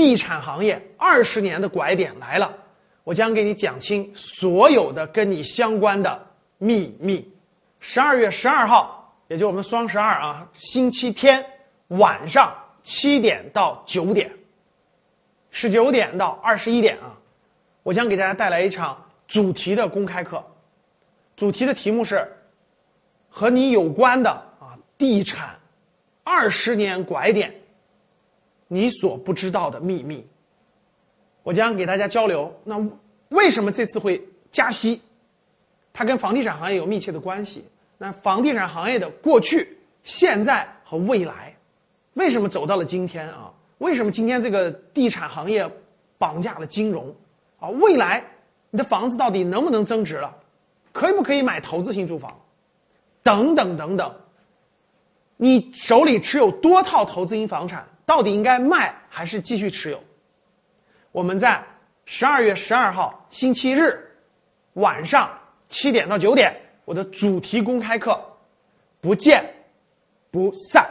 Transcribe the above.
地产行业二十年的拐点来了，我将给你讲清所有的跟你相关的秘密。十二月十二号，也就我们双十二啊，星期天晚上七点到九点，十九点到二十一点啊，我将给大家带来一场主题的公开课，主题的题目是和你有关的啊，地产二十年拐点。你所不知道的秘密，我将给大家交流。那为什么这次会加息？它跟房地产行业有密切的关系。那房地产行业的过去、现在和未来，为什么走到了今天啊？为什么今天这个地产行业绑架了金融？啊，未来你的房子到底能不能增值了？可以不可以买投资性住房？等等等等。你手里持有多套投资型房产？到底应该卖还是继续持有？我们在十二月十二号星期日晚上七点到九点，我的主题公开课，不见不散。